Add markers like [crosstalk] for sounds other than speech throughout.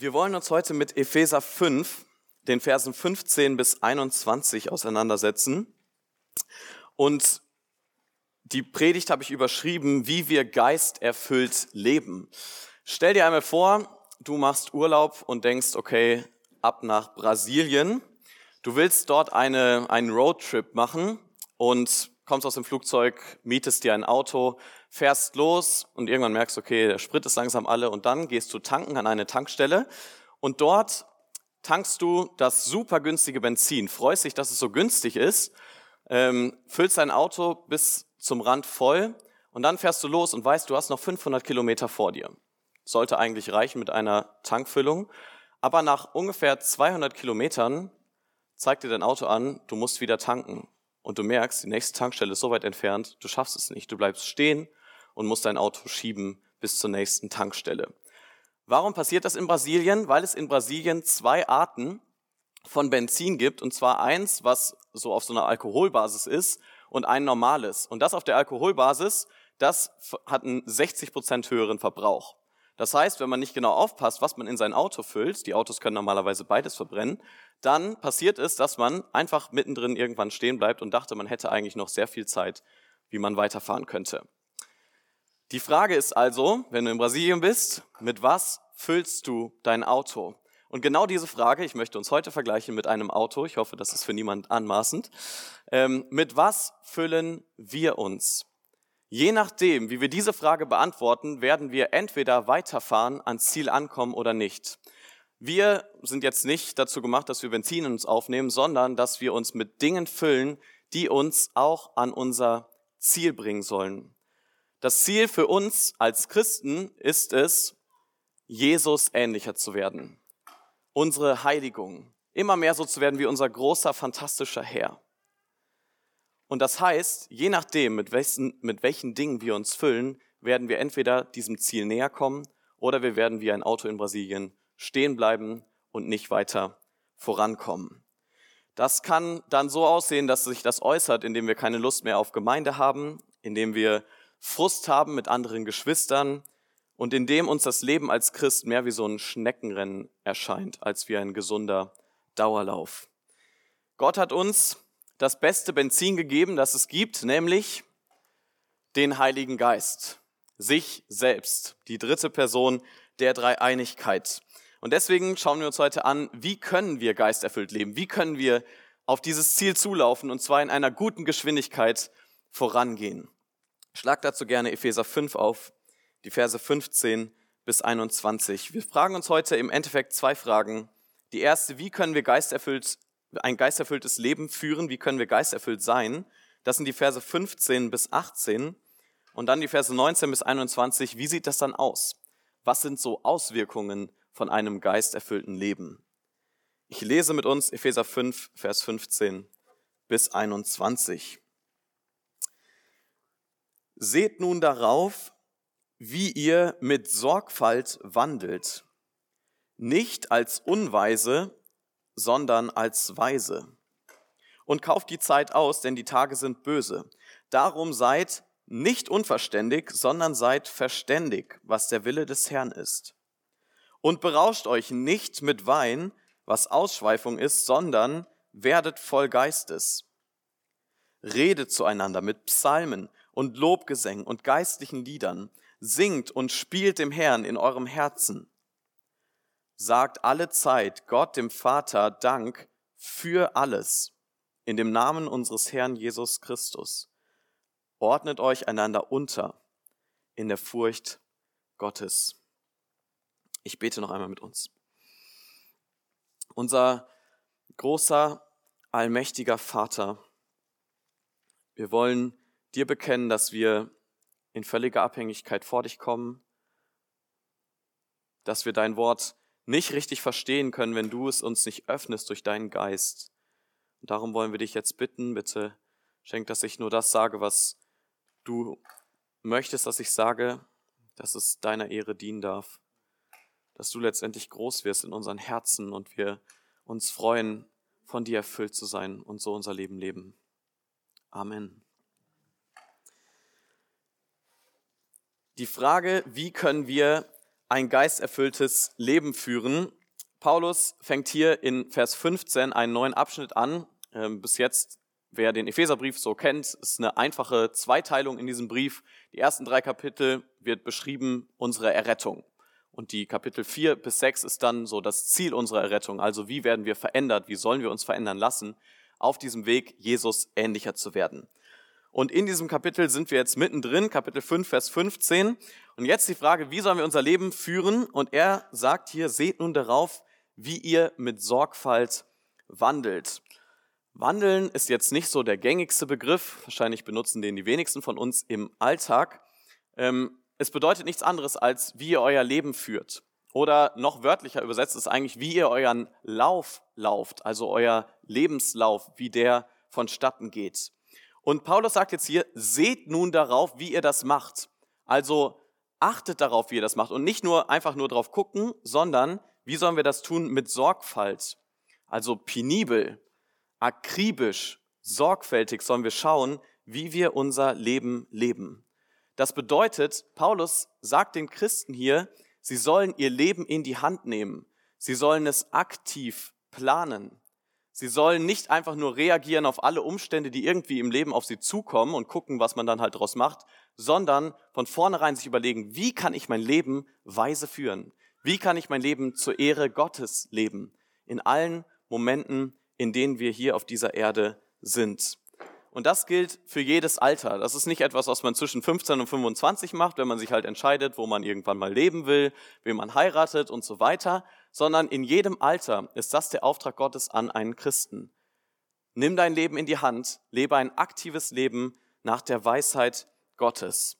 Wir wollen uns heute mit Epheser 5, den Versen 15 bis 21 auseinandersetzen. Und die Predigt habe ich überschrieben, wie wir geisterfüllt leben. Stell dir einmal vor, du machst Urlaub und denkst, okay, ab nach Brasilien. Du willst dort eine, einen Roadtrip machen und kommst aus dem Flugzeug, mietest dir ein Auto, fährst los und irgendwann merkst, okay, der Sprit ist langsam alle und dann gehst du tanken an eine Tankstelle und dort tankst du das super günstige Benzin, freust dich, dass es so günstig ist, ähm, füllst dein Auto bis zum Rand voll und dann fährst du los und weißt, du hast noch 500 Kilometer vor dir. Sollte eigentlich reichen mit einer Tankfüllung. Aber nach ungefähr 200 Kilometern zeigt dir dein Auto an, du musst wieder tanken und du merkst, die nächste Tankstelle ist so weit entfernt, du schaffst es nicht. Du bleibst stehen und musst dein Auto schieben bis zur nächsten Tankstelle. Warum passiert das in Brasilien? Weil es in Brasilien zwei Arten von Benzin gibt, und zwar eins, was so auf so einer Alkoholbasis ist, und ein normales. Und das auf der Alkoholbasis, das hat einen 60 Prozent höheren Verbrauch. Das heißt, wenn man nicht genau aufpasst, was man in sein Auto füllt, die Autos können normalerweise beides verbrennen, dann passiert es, dass man einfach mittendrin irgendwann stehen bleibt und dachte, man hätte eigentlich noch sehr viel Zeit, wie man weiterfahren könnte. Die Frage ist also, wenn du in Brasilien bist, mit was füllst du dein Auto? Und genau diese Frage, ich möchte uns heute vergleichen mit einem Auto, ich hoffe, das ist für niemand anmaßend, ähm, mit was füllen wir uns? Je nachdem, wie wir diese Frage beantworten, werden wir entweder weiterfahren, ans Ziel ankommen oder nicht. Wir sind jetzt nicht dazu gemacht, dass wir Benzin in uns aufnehmen, sondern dass wir uns mit Dingen füllen, die uns auch an unser Ziel bringen sollen. Das Ziel für uns als Christen ist es, Jesus ähnlicher zu werden. Unsere Heiligung. Immer mehr so zu werden wie unser großer, fantastischer Herr. Und das heißt, je nachdem, mit welchen, mit welchen Dingen wir uns füllen, werden wir entweder diesem Ziel näher kommen oder wir werden wie ein Auto in Brasilien stehen bleiben und nicht weiter vorankommen. Das kann dann so aussehen, dass sich das äußert, indem wir keine Lust mehr auf Gemeinde haben, indem wir Frust haben mit anderen Geschwistern und indem uns das Leben als Christ mehr wie so ein Schneckenrennen erscheint, als wie ein gesunder Dauerlauf. Gott hat uns das beste Benzin gegeben, das es gibt, nämlich den Heiligen Geist, sich selbst, die dritte Person der Dreieinigkeit. Und deswegen schauen wir uns heute an, wie können wir geisterfüllt leben? Wie können wir auf dieses Ziel zulaufen und zwar in einer guten Geschwindigkeit vorangehen? Schlag dazu gerne Epheser 5 auf, die Verse 15 bis 21. Wir fragen uns heute im Endeffekt zwei Fragen. Die erste, wie können wir geisterfüllt ein geisterfülltes Leben führen, wie können wir geisterfüllt sein. Das sind die Verse 15 bis 18 und dann die Verse 19 bis 21. Wie sieht das dann aus? Was sind so Auswirkungen von einem geisterfüllten Leben? Ich lese mit uns Epheser 5, Vers 15 bis 21. Seht nun darauf, wie ihr mit Sorgfalt wandelt, nicht als Unweise, sondern als Weise. Und kauft die Zeit aus, denn die Tage sind böse. Darum seid nicht unverständig, sondern seid verständig, was der Wille des Herrn ist. Und berauscht euch nicht mit Wein, was Ausschweifung ist, sondern werdet voll Geistes. Redet zueinander mit Psalmen und Lobgesängen und geistlichen Liedern, singt und spielt dem Herrn in eurem Herzen sagt alle Zeit Gott dem Vater Dank für alles in dem Namen unseres Herrn Jesus Christus. Ordnet euch einander unter in der Furcht Gottes. Ich bete noch einmal mit uns. Unser großer, allmächtiger Vater, wir wollen dir bekennen, dass wir in völliger Abhängigkeit vor dich kommen, dass wir dein Wort nicht richtig verstehen können, wenn du es uns nicht öffnest durch deinen Geist. Und darum wollen wir dich jetzt bitten, bitte schenk, dass ich nur das sage, was du möchtest, dass ich sage, dass es deiner Ehre dienen darf. Dass du letztendlich groß wirst in unseren Herzen und wir uns freuen, von dir erfüllt zu sein und so unser Leben leben. Amen. Die Frage, wie können wir ein geisterfülltes Leben führen. Paulus fängt hier in Vers 15 einen neuen Abschnitt an. Ähm, bis jetzt, wer den Epheserbrief so kennt, ist eine einfache Zweiteilung in diesem Brief. Die ersten drei Kapitel wird beschrieben unsere Errettung. Und die Kapitel 4 bis 6 ist dann so das Ziel unserer Errettung. Also wie werden wir verändert? Wie sollen wir uns verändern lassen? Auf diesem Weg, Jesus ähnlicher zu werden. Und in diesem Kapitel sind wir jetzt mittendrin, Kapitel 5, Vers 15. Und jetzt die Frage, wie sollen wir unser Leben führen? Und er sagt hier, seht nun darauf, wie ihr mit Sorgfalt wandelt. Wandeln ist jetzt nicht so der gängigste Begriff. Wahrscheinlich benutzen den die wenigsten von uns im Alltag. Ähm, es bedeutet nichts anderes als, wie ihr euer Leben führt. Oder noch wörtlicher übersetzt ist eigentlich, wie ihr euren Lauf lauft, also euer Lebenslauf, wie der vonstatten geht. Und Paulus sagt jetzt hier, seht nun darauf, wie ihr das macht. Also achtet darauf, wie ihr das macht. Und nicht nur einfach nur drauf gucken, sondern wie sollen wir das tun mit Sorgfalt? Also penibel, akribisch, sorgfältig sollen wir schauen, wie wir unser Leben leben. Das bedeutet, Paulus sagt den Christen hier, sie sollen ihr Leben in die Hand nehmen. Sie sollen es aktiv planen. Sie sollen nicht einfach nur reagieren auf alle Umstände, die irgendwie im Leben auf sie zukommen und gucken, was man dann halt daraus macht, sondern von vornherein sich überlegen, wie kann ich mein Leben weise führen? Wie kann ich mein Leben zur Ehre Gottes leben? In allen Momenten, in denen wir hier auf dieser Erde sind. Und das gilt für jedes Alter. Das ist nicht etwas, was man zwischen 15 und 25 macht, wenn man sich halt entscheidet, wo man irgendwann mal leben will, wen man heiratet und so weiter, sondern in jedem Alter ist das der Auftrag Gottes an einen Christen. Nimm dein Leben in die Hand, lebe ein aktives Leben nach der Weisheit Gottes.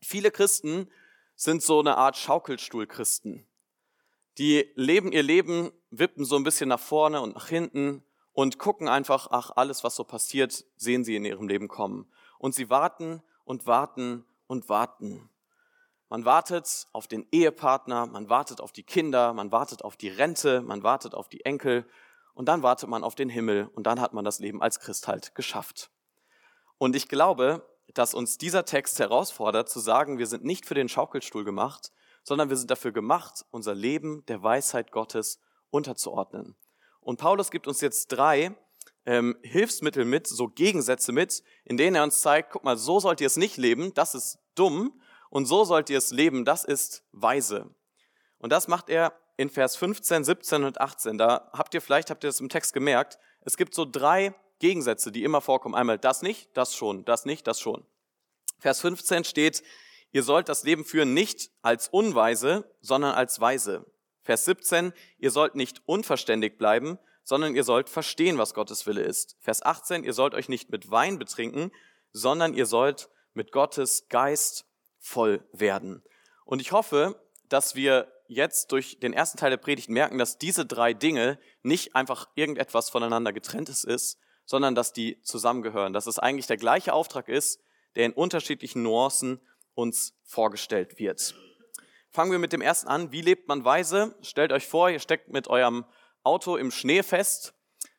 Viele Christen sind so eine Art Schaukelstuhlchristen. Die leben ihr Leben, wippen so ein bisschen nach vorne und nach hinten und gucken einfach, ach, alles, was so passiert, sehen sie in ihrem Leben kommen. Und sie warten und warten und warten. Man wartet auf den Ehepartner, man wartet auf die Kinder, man wartet auf die Rente, man wartet auf die Enkel und dann wartet man auf den Himmel und dann hat man das Leben als Christ halt geschafft. Und ich glaube, dass uns dieser Text herausfordert zu sagen, wir sind nicht für den Schaukelstuhl gemacht, sondern wir sind dafür gemacht, unser Leben der Weisheit Gottes unterzuordnen. Und Paulus gibt uns jetzt drei ähm, Hilfsmittel mit, so Gegensätze mit, in denen er uns zeigt, guck mal, so sollt ihr es nicht leben, das ist dumm, und so sollt ihr es leben, das ist weise. Und das macht er in Vers 15, 17 und 18. Da habt ihr vielleicht, habt ihr das im Text gemerkt, es gibt so drei Gegensätze, die immer vorkommen. Einmal das nicht, das schon, das nicht, das schon. Vers 15 steht, ihr sollt das Leben führen nicht als unweise, sondern als weise. Vers 17, ihr sollt nicht unverständig bleiben, sondern ihr sollt verstehen, was Gottes Wille ist. Vers 18, ihr sollt euch nicht mit Wein betrinken, sondern ihr sollt mit Gottes Geist voll werden. Und ich hoffe, dass wir jetzt durch den ersten Teil der Predigt merken, dass diese drei Dinge nicht einfach irgendetwas voneinander getrenntes ist, sondern dass die zusammengehören, dass es eigentlich der gleiche Auftrag ist, der in unterschiedlichen Nuancen uns vorgestellt wird. Fangen wir mit dem ersten an. Wie lebt man weise? Stellt euch vor, ihr steckt mit eurem Auto im Schnee fest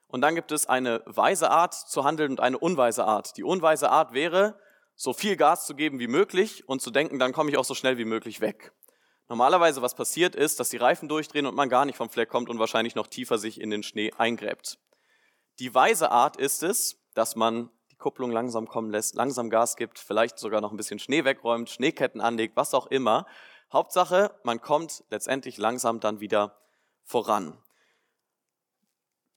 und dann gibt es eine weise Art zu handeln und eine unweise Art. Die unweise Art wäre, so viel Gas zu geben wie möglich und zu denken, dann komme ich auch so schnell wie möglich weg. Normalerweise, was passiert ist, dass die Reifen durchdrehen und man gar nicht vom Fleck kommt und wahrscheinlich noch tiefer sich in den Schnee eingräbt. Die weise Art ist es, dass man die Kupplung langsam kommen lässt, langsam Gas gibt, vielleicht sogar noch ein bisschen Schnee wegräumt, Schneeketten anlegt, was auch immer. Hauptsache, man kommt letztendlich langsam dann wieder voran.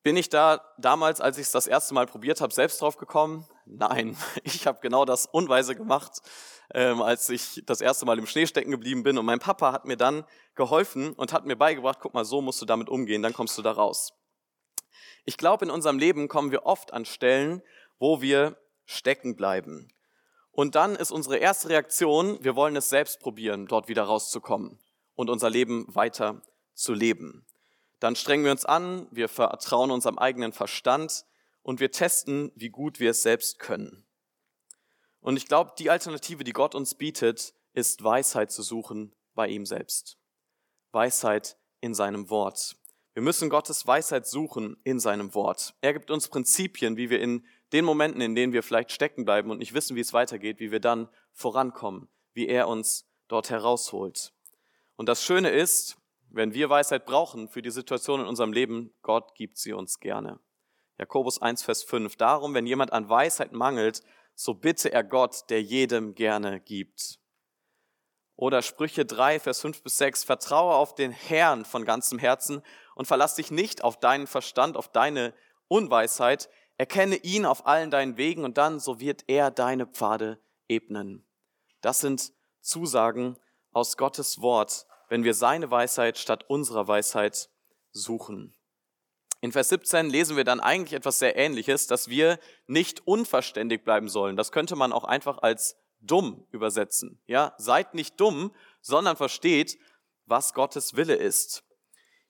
Bin ich da damals, als ich es das erste Mal probiert habe, selbst drauf gekommen? Nein, [laughs] ich habe genau das unweise gemacht, ähm, als ich das erste Mal im Schnee stecken geblieben bin. Und mein Papa hat mir dann geholfen und hat mir beigebracht, guck mal, so musst du damit umgehen, dann kommst du da raus. Ich glaube, in unserem Leben kommen wir oft an Stellen, wo wir stecken bleiben. Und dann ist unsere erste Reaktion, wir wollen es selbst probieren, dort wieder rauszukommen und unser Leben weiter zu leben. Dann strengen wir uns an, wir vertrauen unserem eigenen Verstand und wir testen, wie gut wir es selbst können. Und ich glaube, die Alternative, die Gott uns bietet, ist Weisheit zu suchen bei ihm selbst. Weisheit in seinem Wort. Wir müssen Gottes Weisheit suchen in seinem Wort. Er gibt uns Prinzipien, wie wir in den Momenten, in denen wir vielleicht stecken bleiben und nicht wissen, wie es weitergeht, wie wir dann vorankommen, wie er uns dort herausholt. Und das Schöne ist, wenn wir Weisheit brauchen für die Situation in unserem Leben, Gott gibt sie uns gerne. Jakobus 1, Vers 5. Darum, wenn jemand an Weisheit mangelt, so bitte er Gott, der jedem gerne gibt. Oder Sprüche 3, Vers 5 bis 6. Vertraue auf den Herrn von ganzem Herzen und verlass dich nicht auf deinen Verstand, auf deine Unweisheit. Erkenne ihn auf allen deinen Wegen und dann, so wird er deine Pfade ebnen. Das sind Zusagen aus Gottes Wort, wenn wir seine Weisheit statt unserer Weisheit suchen. In Vers 17 lesen wir dann eigentlich etwas sehr Ähnliches, dass wir nicht unverständig bleiben sollen. Das könnte man auch einfach als dumm übersetzen. Ja, seid nicht dumm, sondern versteht, was Gottes Wille ist.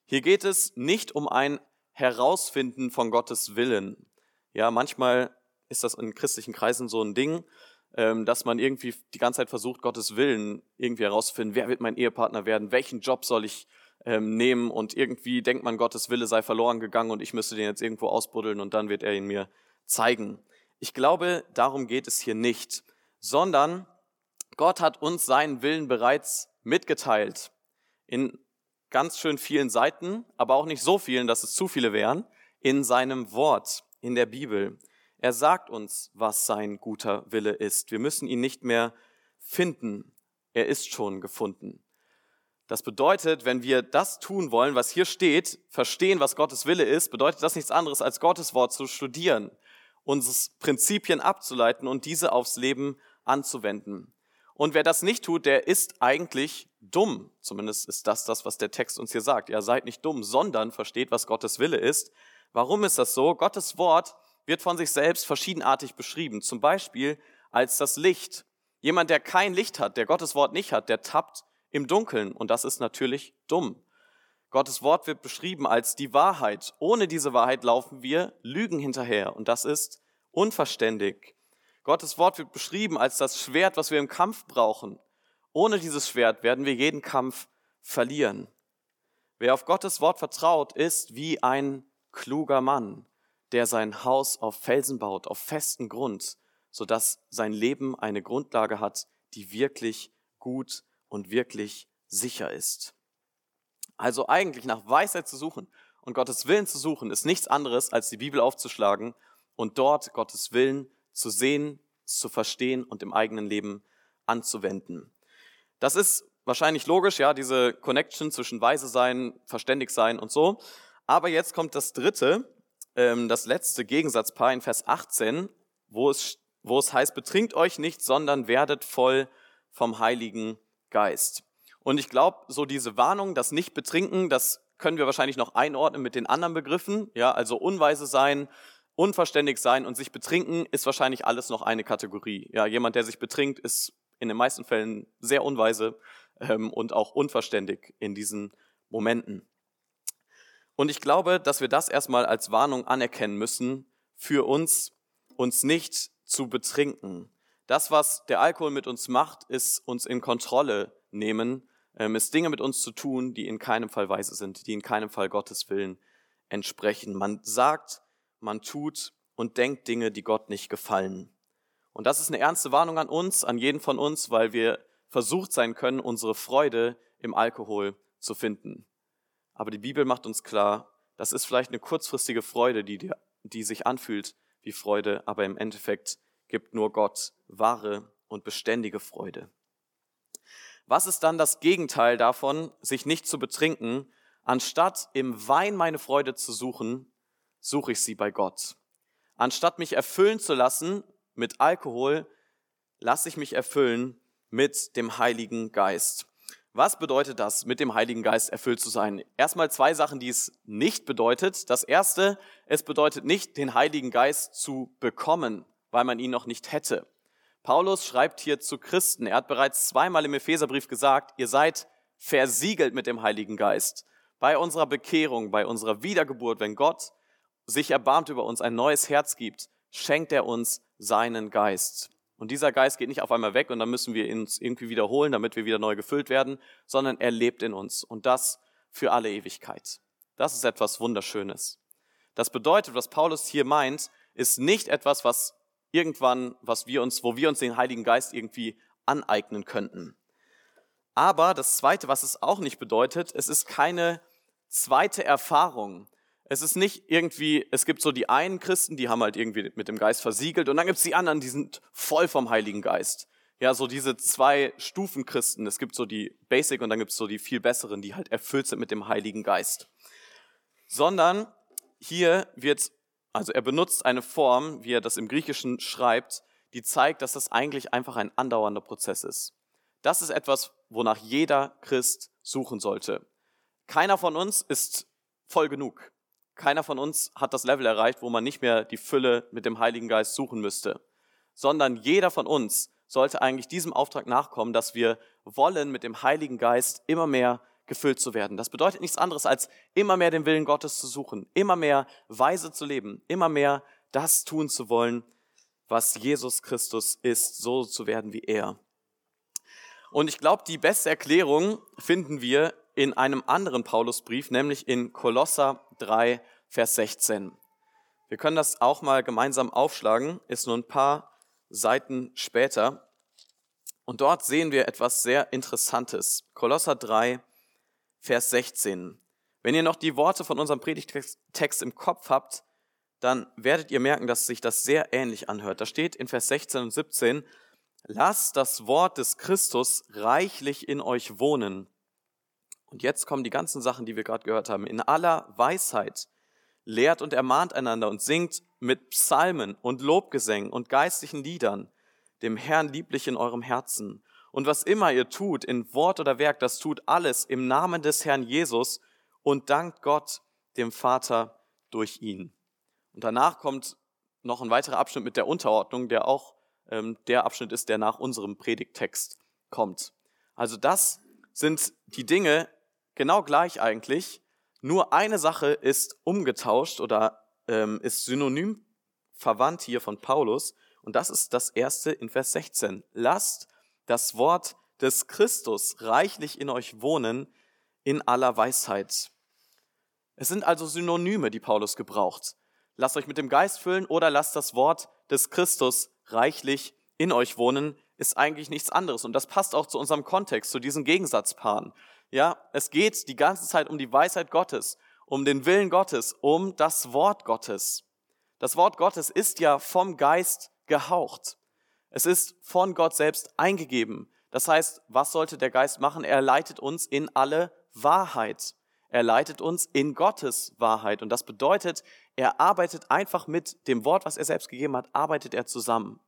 Hier geht es nicht um ein Herausfinden von Gottes Willen. Ja, manchmal ist das in christlichen Kreisen so ein Ding, ähm, dass man irgendwie die ganze Zeit versucht, Gottes Willen irgendwie herauszufinden. Wer wird mein Ehepartner werden? Welchen Job soll ich ähm, nehmen und irgendwie denkt man, Gottes Wille sei verloren gegangen und ich müsste den jetzt irgendwo ausbuddeln und dann wird er ihn mir zeigen. Ich glaube, darum geht es hier nicht, sondern Gott hat uns seinen Willen bereits mitgeteilt. In ganz schön vielen Seiten, aber auch nicht so vielen, dass es zu viele wären, in seinem Wort, in der Bibel. Er sagt uns, was sein guter Wille ist. Wir müssen ihn nicht mehr finden. Er ist schon gefunden. Das bedeutet, wenn wir das tun wollen, was hier steht, verstehen, was Gottes Wille ist, bedeutet das nichts anderes, als Gottes Wort zu studieren, uns Prinzipien abzuleiten und diese aufs Leben anzuwenden. Und wer das nicht tut, der ist eigentlich dumm. Zumindest ist das das, was der Text uns hier sagt. Ihr seid nicht dumm, sondern versteht, was Gottes Wille ist. Warum ist das so? Gottes Wort wird von sich selbst verschiedenartig beschrieben. Zum Beispiel als das Licht. Jemand, der kein Licht hat, der Gottes Wort nicht hat, der tappt im Dunkeln und das ist natürlich dumm. Gottes Wort wird beschrieben als die Wahrheit. Ohne diese Wahrheit laufen wir Lügen hinterher und das ist unverständig. Gottes Wort wird beschrieben als das Schwert, was wir im Kampf brauchen. Ohne dieses Schwert werden wir jeden Kampf verlieren. Wer auf Gottes Wort vertraut, ist wie ein kluger Mann, der sein Haus auf Felsen baut, auf festen Grund, sodass sein Leben eine Grundlage hat, die wirklich gut und wirklich sicher ist. Also eigentlich nach Weisheit zu suchen und Gottes Willen zu suchen, ist nichts anderes, als die Bibel aufzuschlagen und dort Gottes Willen zu sehen, zu verstehen und im eigenen Leben anzuwenden. Das ist wahrscheinlich logisch, ja, diese Connection zwischen weise sein, verständig sein und so. Aber jetzt kommt das dritte, ähm, das letzte Gegensatzpaar in Vers 18, wo es, wo es heißt, betrinkt euch nicht, sondern werdet voll vom Heiligen Geist. Und ich glaube, so diese Warnung, das Nicht-Betrinken, das können wir wahrscheinlich noch einordnen mit den anderen Begriffen. Ja, also unweise sein, unverständig sein und sich betrinken ist wahrscheinlich alles noch eine Kategorie. Ja, jemand, der sich betrinkt, ist in den meisten Fällen sehr unweise ähm, und auch unverständig in diesen Momenten. Und ich glaube, dass wir das erstmal als Warnung anerkennen müssen, für uns, uns nicht zu betrinken. Das, was der Alkohol mit uns macht, ist uns in Kontrolle nehmen, ähm, ist Dinge mit uns zu tun, die in keinem Fall weise sind, die in keinem Fall Gottes Willen entsprechen. Man sagt, man tut und denkt Dinge, die Gott nicht gefallen. Und das ist eine ernste Warnung an uns, an jeden von uns, weil wir versucht sein können, unsere Freude im Alkohol zu finden. Aber die Bibel macht uns klar, das ist vielleicht eine kurzfristige Freude, die, die sich anfühlt wie Freude, aber im Endeffekt gibt nur Gott wahre und beständige Freude. Was ist dann das Gegenteil davon, sich nicht zu betrinken? Anstatt im Wein meine Freude zu suchen, suche ich sie bei Gott. Anstatt mich erfüllen zu lassen mit Alkohol, lasse ich mich erfüllen mit dem Heiligen Geist. Was bedeutet das, mit dem Heiligen Geist erfüllt zu sein? Erstmal zwei Sachen, die es nicht bedeutet. Das erste, es bedeutet nicht, den Heiligen Geist zu bekommen weil man ihn noch nicht hätte. Paulus schreibt hier zu Christen, er hat bereits zweimal im Epheserbrief gesagt, ihr seid versiegelt mit dem Heiligen Geist. Bei unserer Bekehrung, bei unserer Wiedergeburt, wenn Gott sich erbarmt über uns, ein neues Herz gibt, schenkt er uns seinen Geist. Und dieser Geist geht nicht auf einmal weg und dann müssen wir ihn irgendwie wiederholen, damit wir wieder neu gefüllt werden, sondern er lebt in uns und das für alle Ewigkeit. Das ist etwas Wunderschönes. Das bedeutet, was Paulus hier meint, ist nicht etwas, was irgendwann, was wir uns, wo wir uns den Heiligen Geist irgendwie aneignen könnten. Aber das Zweite, was es auch nicht bedeutet, es ist keine zweite Erfahrung. Es ist nicht irgendwie, es gibt so die einen Christen, die haben halt irgendwie mit dem Geist versiegelt und dann gibt es die anderen, die sind voll vom Heiligen Geist. Ja, so diese zwei Stufen Christen. Es gibt so die Basic und dann gibt es so die viel besseren, die halt erfüllt sind mit dem Heiligen Geist. Sondern hier wird, also er benutzt eine Form, wie er das im Griechischen schreibt, die zeigt, dass das eigentlich einfach ein andauernder Prozess ist. Das ist etwas, wonach jeder Christ suchen sollte. Keiner von uns ist voll genug. Keiner von uns hat das Level erreicht, wo man nicht mehr die Fülle mit dem Heiligen Geist suchen müsste, sondern jeder von uns sollte eigentlich diesem Auftrag nachkommen, dass wir wollen, mit dem Heiligen Geist immer mehr gefüllt zu werden. Das bedeutet nichts anderes, als immer mehr den Willen Gottes zu suchen, immer mehr weise zu leben, immer mehr das tun zu wollen, was Jesus Christus ist, so zu werden wie er. Und ich glaube, die beste Erklärung finden wir in einem anderen Paulusbrief, nämlich in Kolosser 3, Vers 16. Wir können das auch mal gemeinsam aufschlagen, ist nur ein paar Seiten später. Und dort sehen wir etwas sehr Interessantes. Kolosser 3, Vers 16. Wenn ihr noch die Worte von unserem Predigtext im Kopf habt, dann werdet ihr merken, dass sich das sehr ähnlich anhört. Da steht in Vers 16 und 17, lasst das Wort des Christus reichlich in euch wohnen. Und jetzt kommen die ganzen Sachen, die wir gerade gehört haben. In aller Weisheit lehrt und ermahnt einander und singt mit Psalmen und Lobgesängen und geistlichen Liedern dem Herrn lieblich in eurem Herzen. Und was immer ihr tut, in Wort oder Werk, das tut alles im Namen des Herrn Jesus und dankt Gott, dem Vater, durch ihn. Und danach kommt noch ein weiterer Abschnitt mit der Unterordnung, der auch ähm, der Abschnitt ist, der nach unserem Predigttext kommt. Also das sind die Dinge genau gleich eigentlich, nur eine Sache ist umgetauscht oder ähm, ist synonym verwandt hier von Paulus. Und das ist das erste in Vers 16. Lasst das Wort des Christus reichlich in euch wohnen in aller Weisheit. Es sind also Synonyme, die Paulus gebraucht. Lasst euch mit dem Geist füllen oder lasst das Wort des Christus reichlich in euch wohnen, ist eigentlich nichts anderes. Und das passt auch zu unserem Kontext, zu diesen Gegensatzpaaren. Ja, es geht die ganze Zeit um die Weisheit Gottes, um den Willen Gottes, um das Wort Gottes. Das Wort Gottes ist ja vom Geist gehaucht. Es ist von Gott selbst eingegeben. Das heißt, was sollte der Geist machen? Er leitet uns in alle Wahrheit. Er leitet uns in Gottes Wahrheit. Und das bedeutet, er arbeitet einfach mit dem Wort, was er selbst gegeben hat, arbeitet er zusammen.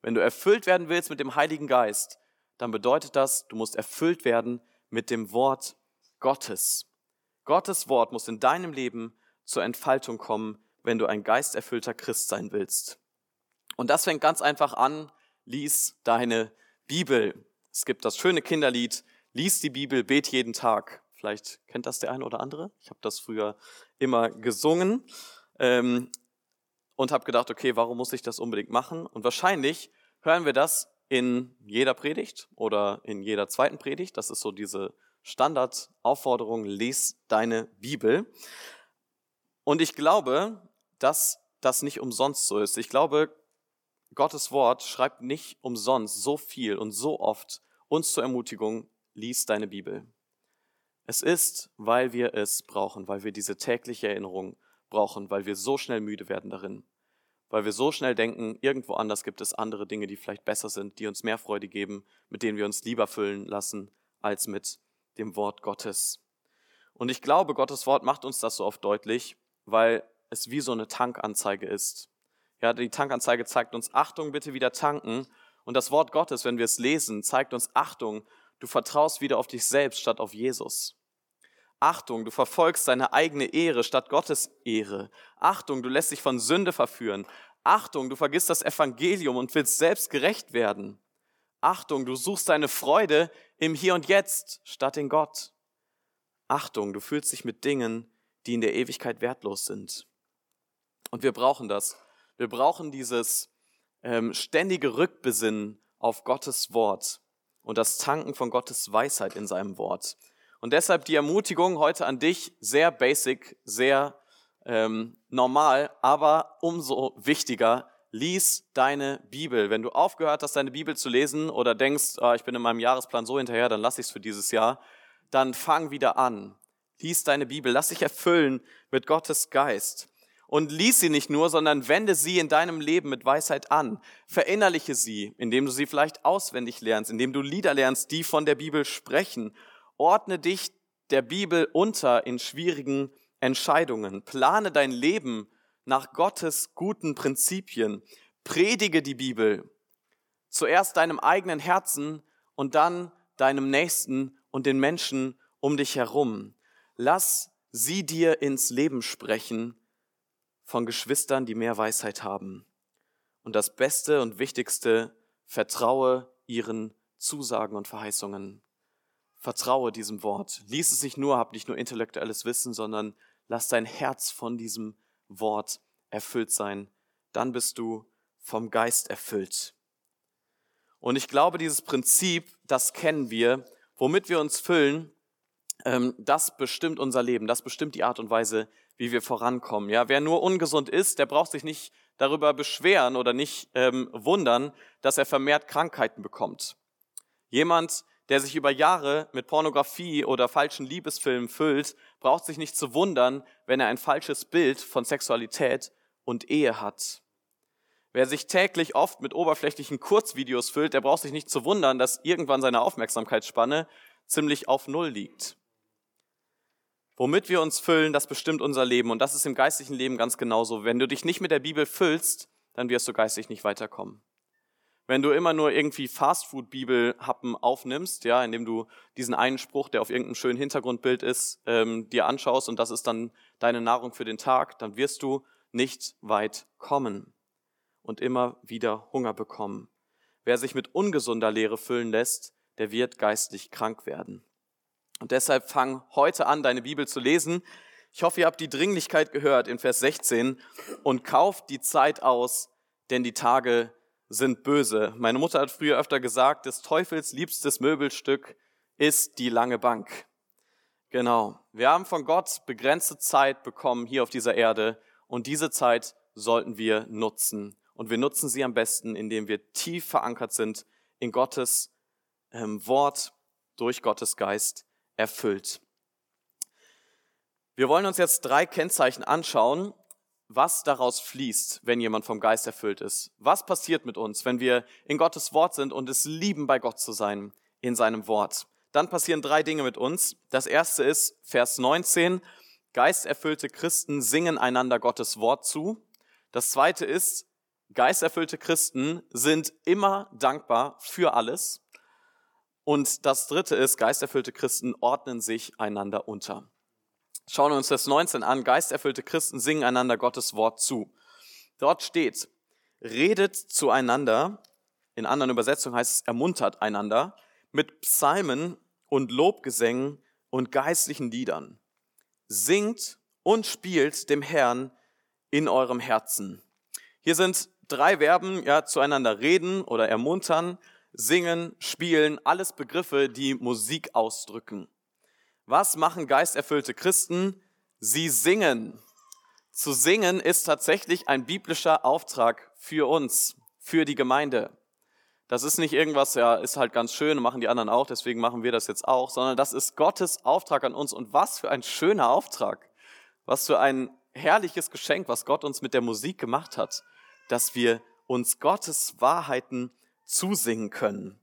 Wenn du erfüllt werden willst mit dem Heiligen Geist, dann bedeutet das, du musst erfüllt werden mit dem Wort Gottes. Gottes Wort muss in deinem Leben zur Entfaltung kommen, wenn du ein geisterfüllter Christ sein willst. Und das fängt ganz einfach an, lies deine Bibel. Es gibt das schöne Kinderlied, lies die Bibel, bet jeden Tag. Vielleicht kennt das der eine oder andere. Ich habe das früher immer gesungen ähm, und habe gedacht, okay, warum muss ich das unbedingt machen? Und wahrscheinlich hören wir das in jeder Predigt oder in jeder zweiten Predigt. Das ist so diese Standardaufforderung, lies deine Bibel. Und ich glaube, dass das nicht umsonst so ist. Ich glaube, Gottes Wort schreibt nicht umsonst so viel und so oft uns zur Ermutigung, lies deine Bibel. Es ist, weil wir es brauchen, weil wir diese tägliche Erinnerung brauchen, weil wir so schnell müde werden darin weil wir so schnell denken, irgendwo anders gibt es andere Dinge, die vielleicht besser sind, die uns mehr Freude geben, mit denen wir uns lieber füllen lassen, als mit dem Wort Gottes. Und ich glaube, Gottes Wort macht uns das so oft deutlich, weil es wie so eine Tankanzeige ist. Ja, die Tankanzeige zeigt uns, Achtung, bitte wieder tanken. Und das Wort Gottes, wenn wir es lesen, zeigt uns, Achtung, du vertraust wieder auf dich selbst statt auf Jesus. Achtung, du verfolgst deine eigene Ehre statt Gottes Ehre. Achtung, du lässt dich von Sünde verführen. Achtung, du vergisst das Evangelium und willst selbst gerecht werden. Achtung, du suchst deine Freude im Hier und Jetzt statt in Gott. Achtung, du fühlst dich mit Dingen, die in der Ewigkeit wertlos sind. Und wir brauchen das. Wir brauchen dieses ähm, ständige Rückbesinnen auf Gottes Wort und das Tanken von Gottes Weisheit in seinem Wort. Und deshalb die Ermutigung heute an dich, sehr basic, sehr ähm, normal, aber umso wichtiger, lies deine Bibel. Wenn du aufgehört hast, deine Bibel zu lesen oder denkst, oh, ich bin in meinem Jahresplan so hinterher, dann lass ich es für dieses Jahr, dann fang wieder an. Lies deine Bibel, lass dich erfüllen mit Gottes Geist. Und lies sie nicht nur, sondern wende sie in deinem Leben mit Weisheit an. Verinnerliche sie, indem du sie vielleicht auswendig lernst, indem du Lieder lernst, die von der Bibel sprechen. Ordne dich der Bibel unter in schwierigen Entscheidungen. Plane dein Leben nach Gottes guten Prinzipien. Predige die Bibel. Zuerst deinem eigenen Herzen und dann deinem Nächsten und den Menschen um dich herum. Lass sie dir ins Leben sprechen von Geschwistern, die mehr Weisheit haben. Und das Beste und Wichtigste, vertraue ihren Zusagen und Verheißungen. Vertraue diesem Wort. Lies es nicht nur, hab nicht nur intellektuelles Wissen, sondern lass dein Herz von diesem Wort erfüllt sein, dann bist du vom Geist erfüllt. Und ich glaube, dieses Prinzip, das kennen wir, womit wir uns füllen, ähm, das bestimmt unser Leben, das bestimmt die Art und Weise, wie wir vorankommen. Ja, wer nur ungesund ist, der braucht sich nicht darüber beschweren oder nicht ähm, wundern, dass er vermehrt Krankheiten bekommt. Jemand, der sich über Jahre mit Pornografie oder falschen Liebesfilmen füllt, braucht sich nicht zu wundern, wenn er ein falsches Bild von Sexualität und Ehe hat. Wer sich täglich oft mit oberflächlichen Kurzvideos füllt, der braucht sich nicht zu wundern, dass irgendwann seine Aufmerksamkeitsspanne ziemlich auf Null liegt. Womit wir uns füllen, das bestimmt unser Leben. Und das ist im geistlichen Leben ganz genauso. Wenn du dich nicht mit der Bibel füllst, dann wirst du geistig nicht weiterkommen. Wenn du immer nur irgendwie Fastfood-Bibel-Happen aufnimmst, ja, indem du diesen einen Spruch, der auf irgendeinem schönen Hintergrundbild ist, ähm, dir anschaust und das ist dann deine Nahrung für den Tag, dann wirst du nicht weit kommen und immer wieder Hunger bekommen. Wer sich mit ungesunder Lehre füllen lässt, der wird geistlich krank werden. Und deshalb fang heute an, deine Bibel zu lesen. Ich hoffe, ihr habt die Dringlichkeit gehört in Vers 16 und kauft die Zeit aus, denn die Tage sind böse. Meine Mutter hat früher öfter gesagt, des Teufels liebstes Möbelstück ist die lange Bank. Genau. Wir haben von Gott begrenzte Zeit bekommen hier auf dieser Erde und diese Zeit sollten wir nutzen. Und wir nutzen sie am besten, indem wir tief verankert sind in Gottes ähm, Wort durch Gottes Geist erfüllt. Wir wollen uns jetzt drei Kennzeichen anschauen, was daraus fließt, wenn jemand vom Geist erfüllt ist. Was passiert mit uns, wenn wir in Gottes Wort sind und es lieben, bei Gott zu sein, in seinem Wort? Dann passieren drei Dinge mit uns. Das erste ist Vers 19. Geisterfüllte Christen singen einander Gottes Wort zu. Das zweite ist, geisterfüllte Christen sind immer dankbar für alles. Und das dritte ist, geisterfüllte Christen ordnen sich einander unter. Schauen wir uns das 19 an. Geisterfüllte Christen singen einander Gottes Wort zu. Dort steht, redet zueinander, in anderen Übersetzungen heißt es, ermuntert einander, mit Psalmen und Lobgesängen und geistlichen Liedern. Singt und spielt dem Herrn in eurem Herzen. Hier sind drei Verben, ja, zueinander reden oder ermuntern, singen, spielen, alles Begriffe, die Musik ausdrücken. Was machen geisterfüllte Christen? Sie singen. Zu singen ist tatsächlich ein biblischer Auftrag für uns, für die Gemeinde. Das ist nicht irgendwas, ja, ist halt ganz schön, machen die anderen auch, deswegen machen wir das jetzt auch, sondern das ist Gottes Auftrag an uns. Und was für ein schöner Auftrag. Was für ein herrliches Geschenk, was Gott uns mit der Musik gemacht hat, dass wir uns Gottes Wahrheiten zusingen können.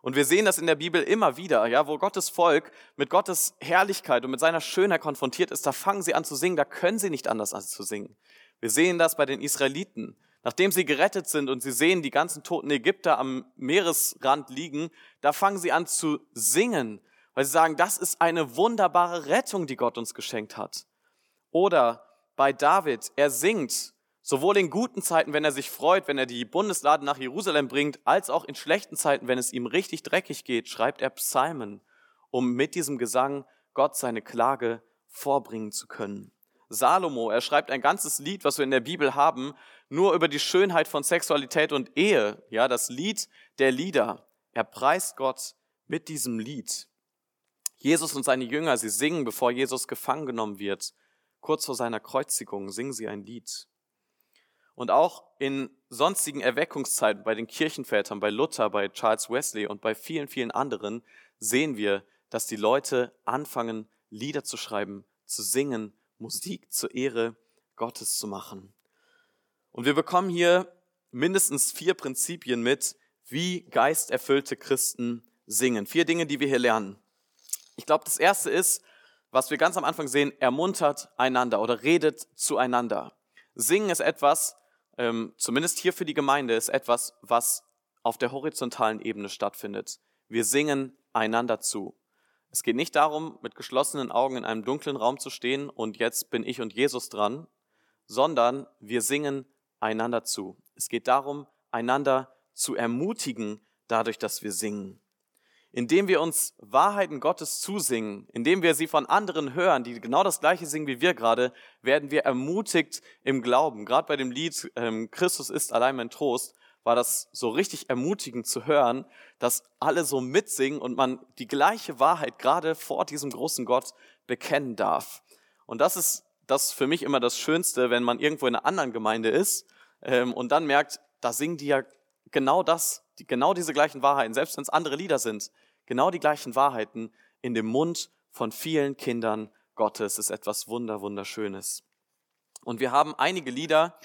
Und wir sehen das in der Bibel immer wieder, ja, wo Gottes Volk mit Gottes Herrlichkeit und mit seiner Schönheit konfrontiert ist, da fangen sie an zu singen, da können sie nicht anders als zu singen. Wir sehen das bei den Israeliten. Nachdem sie gerettet sind und sie sehen die ganzen toten Ägypter am Meeresrand liegen, da fangen sie an zu singen, weil sie sagen, das ist eine wunderbare Rettung, die Gott uns geschenkt hat. Oder bei David, er singt Sowohl in guten Zeiten, wenn er sich freut, wenn er die Bundeslade nach Jerusalem bringt, als auch in schlechten Zeiten, wenn es ihm richtig dreckig geht, schreibt er Psalmen, um mit diesem Gesang Gott seine Klage vorbringen zu können. Salomo, er schreibt ein ganzes Lied, was wir in der Bibel haben, nur über die Schönheit von Sexualität und Ehe, ja, das Lied der Lieder. Er preist Gott mit diesem Lied. Jesus und seine Jünger, sie singen, bevor Jesus gefangen genommen wird. Kurz vor seiner Kreuzigung singen sie ein Lied. Und auch in sonstigen Erweckungszeiten, bei den Kirchenvätern, bei Luther, bei Charles Wesley und bei vielen, vielen anderen sehen wir, dass die Leute anfangen, Lieder zu schreiben, zu singen, Musik zur Ehre Gottes zu machen. Und wir bekommen hier mindestens vier Prinzipien mit, wie geisterfüllte Christen singen. Vier Dinge, die wir hier lernen. Ich glaube, das erste ist, was wir ganz am Anfang sehen, ermuntert einander oder redet zueinander. Singen ist etwas, ähm, zumindest hier für die Gemeinde, ist etwas, was auf der horizontalen Ebene stattfindet. Wir singen einander zu. Es geht nicht darum, mit geschlossenen Augen in einem dunklen Raum zu stehen und jetzt bin ich und Jesus dran, sondern wir singen einander zu. Es geht darum, einander zu ermutigen, dadurch, dass wir singen. Indem wir uns Wahrheiten Gottes zusingen, indem wir sie von anderen hören, die genau das gleiche singen wie wir gerade, werden wir ermutigt im Glauben. Gerade bei dem Lied ähm, Christus ist allein mein Trost war das so richtig ermutigend zu hören, dass alle so mitsingen und man die gleiche Wahrheit gerade vor diesem großen Gott bekennen darf. Und das ist das für mich immer das Schönste, wenn man irgendwo in einer anderen Gemeinde ist ähm, und dann merkt, da singen die ja genau das, die, genau diese gleichen Wahrheiten, selbst wenn es andere Lieder sind, genau die gleichen Wahrheiten in dem Mund von vielen Kindern Gottes ist etwas wunder, wunderschönes. Und wir haben einige Lieder,